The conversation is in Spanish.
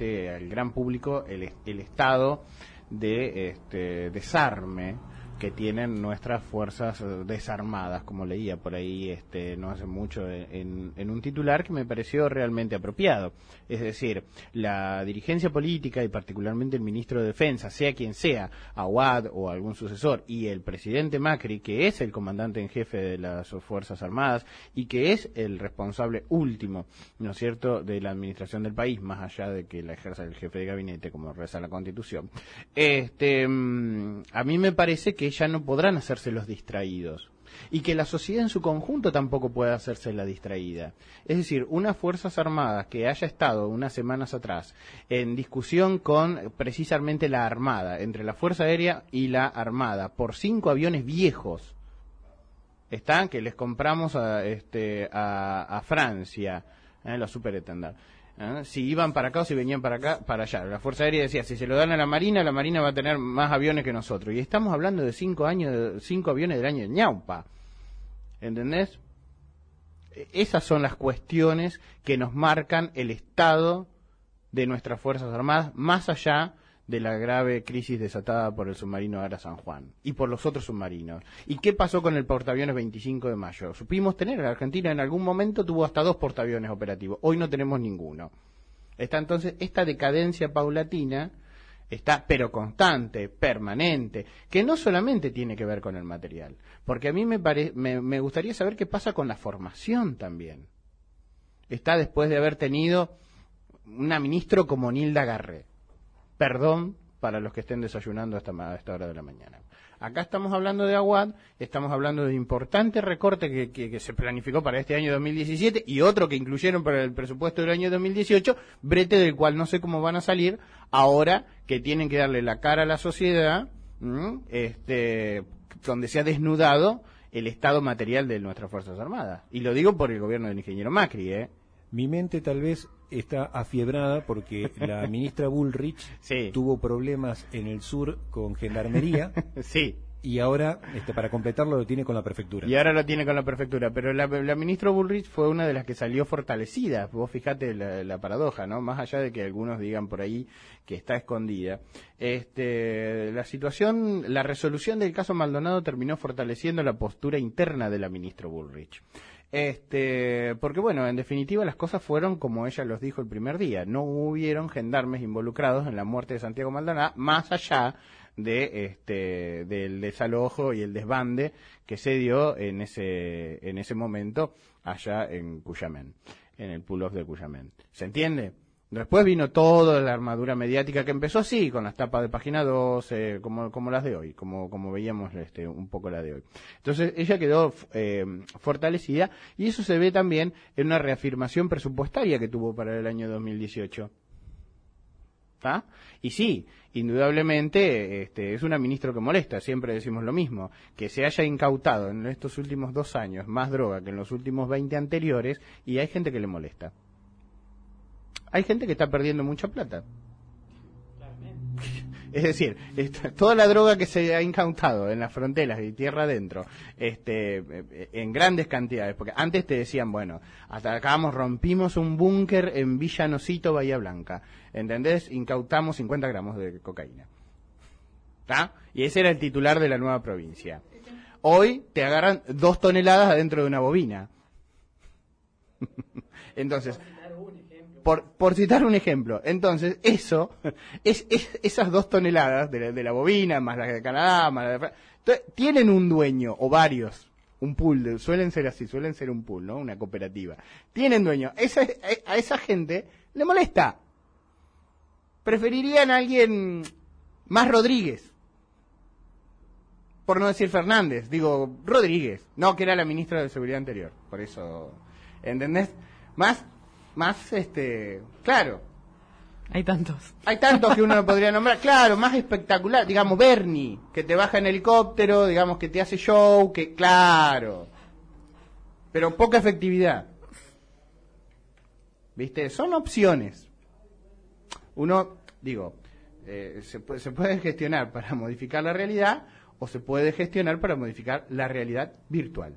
al gran público el, el estado de este, desarme que tienen nuestras fuerzas eh, desarmadas, como leía por ahí este, no hace mucho en, en, un titular que me pareció realmente apropiado. Es decir, la dirigencia política y particularmente el ministro de Defensa, sea quien sea, Aguad o algún sucesor, y el presidente Macri, que es el comandante en jefe de las Fuerzas Armadas y que es el responsable último, ¿no es cierto?, de la administración del país, más allá de que la ejerza el jefe de gabinete, como reza la Constitución. Este, mm, a mí me parece que ya no podrán hacerse los distraídos y que la sociedad en su conjunto tampoco puede hacerse la distraída. Es decir, unas Fuerzas Armadas que haya estado unas semanas atrás en discusión con precisamente la Armada, entre la Fuerza Aérea y la Armada, por cinco aviones viejos, están que les compramos a, este, a, Francia, ¿eh? los Super ¿eh? si iban para acá o si venían para acá, para allá. La Fuerza Aérea decía, si se lo dan a la Marina, la Marina va a tener más aviones que nosotros. Y estamos hablando de cinco años, cinco aviones del año de ñaupa. ¿Entendés? E, esas son las cuestiones que nos marcan el estado de nuestras Fuerzas Armadas, más allá de la grave crisis desatada por el submarino Ara San Juan y por los otros submarinos. ¿Y qué pasó con el portaaviones 25 de mayo? Supimos tener, la Argentina en algún momento tuvo hasta dos portaaviones operativos, hoy no tenemos ninguno. Está entonces esta decadencia paulatina, está pero constante, permanente, que no solamente tiene que ver con el material, porque a mí me, me, gustaría saber qué pasa con la formación también. Está después de haber tenido una ministro como Nilda Garré, perdón para los que estén desayunando hasta a esta hora de la mañana. Acá estamos hablando de Aguad, estamos hablando de importante recorte que, que, se planificó para este año 2017 y otro que incluyeron para el presupuesto del año 2018, brete del cual no sé cómo van a salir ahora que tienen que darle la cara a la sociedad, este, donde se ha desnudado el estado material de nuestras Fuerzas Armadas. Y lo digo por el gobierno del ingeniero Macri, ¿eh? Mi mente tal vez está afiebrada porque la ministra Bullrich tuvo problemas en el sur con gendarmería. sí. Y ahora, este, para completarlo, lo tiene con la prefectura. Y ahora lo tiene con la prefectura. Pero la, ministra Bullrich fue una de las que salió fortalecida. Vos fijate la, paradoja, ¿no? Más allá de que algunos digan por ahí que está escondida. Este, la situación, la resolución del caso Maldonado terminó fortaleciendo la postura interna de la ministra Bullrich. Este, porque bueno, en definitiva las cosas fueron como ella los dijo el primer día. No hubieron gendarmes involucrados en la muerte de Santiago Maldonado, más allá de este del desalojo y el desbande que se dio en ese en ese momento allá en Cuyamén, en el pull-off de Cuyamén. ¿Se entiende? Después vino toda la armadura mediática que empezó así, con las tapas de página 12, como, como las de hoy, como, como veíamos este, un poco la de hoy. Entonces ella quedó eh, fortalecida y eso se ve también en una reafirmación presupuestaria que tuvo para el año 2018. ¿Ah? Y sí, indudablemente este, es una ministra que molesta, siempre decimos lo mismo, que se haya incautado en estos últimos dos años más droga que en los últimos 20 anteriores y hay gente que le molesta hay gente que está perdiendo mucha plata. Es decir, toda la droga que se ha incautado en las fronteras y tierra adentro, este, eh, en grandes cantidades, porque antes te decían, bueno, hasta acabamos, rompimos un búnker en Villanosito, Bahía Blanca, ¿entendés? Incautamos 50 gramos de cocaína. ¿Está? Y ese era el titular de la nueva provincia. Hoy te agarran dos toneladas adentro de una bobina. Entonces, por, citar un ejemplo. Entonces, eso, es, esas dos toneladas de la, bobina, más la de Canadá, más la de tienen un dueño, o varios, un pool, suelen ser así, suelen ser un pool, ¿no? Una cooperativa. Tienen dueño. Esa, a esa gente le molesta. Preferirían a alguien más Rodríguez. Por no decir Fernández, digo Rodríguez. No, que era la ministra de Seguridad anterior. Por eso, ¿entendés? Más más, este, claro. Hay tantos. Hay tantos que uno podría nombrar. Claro, más espectacular. Digamos, Bernie, que te baja en helicóptero, digamos, que te hace show, que, claro. Pero poca efectividad. ¿Viste? Son opciones. Uno, digo, eh, se, puede, se puede gestionar para modificar la realidad o se puede gestionar para modificar la realidad virtual.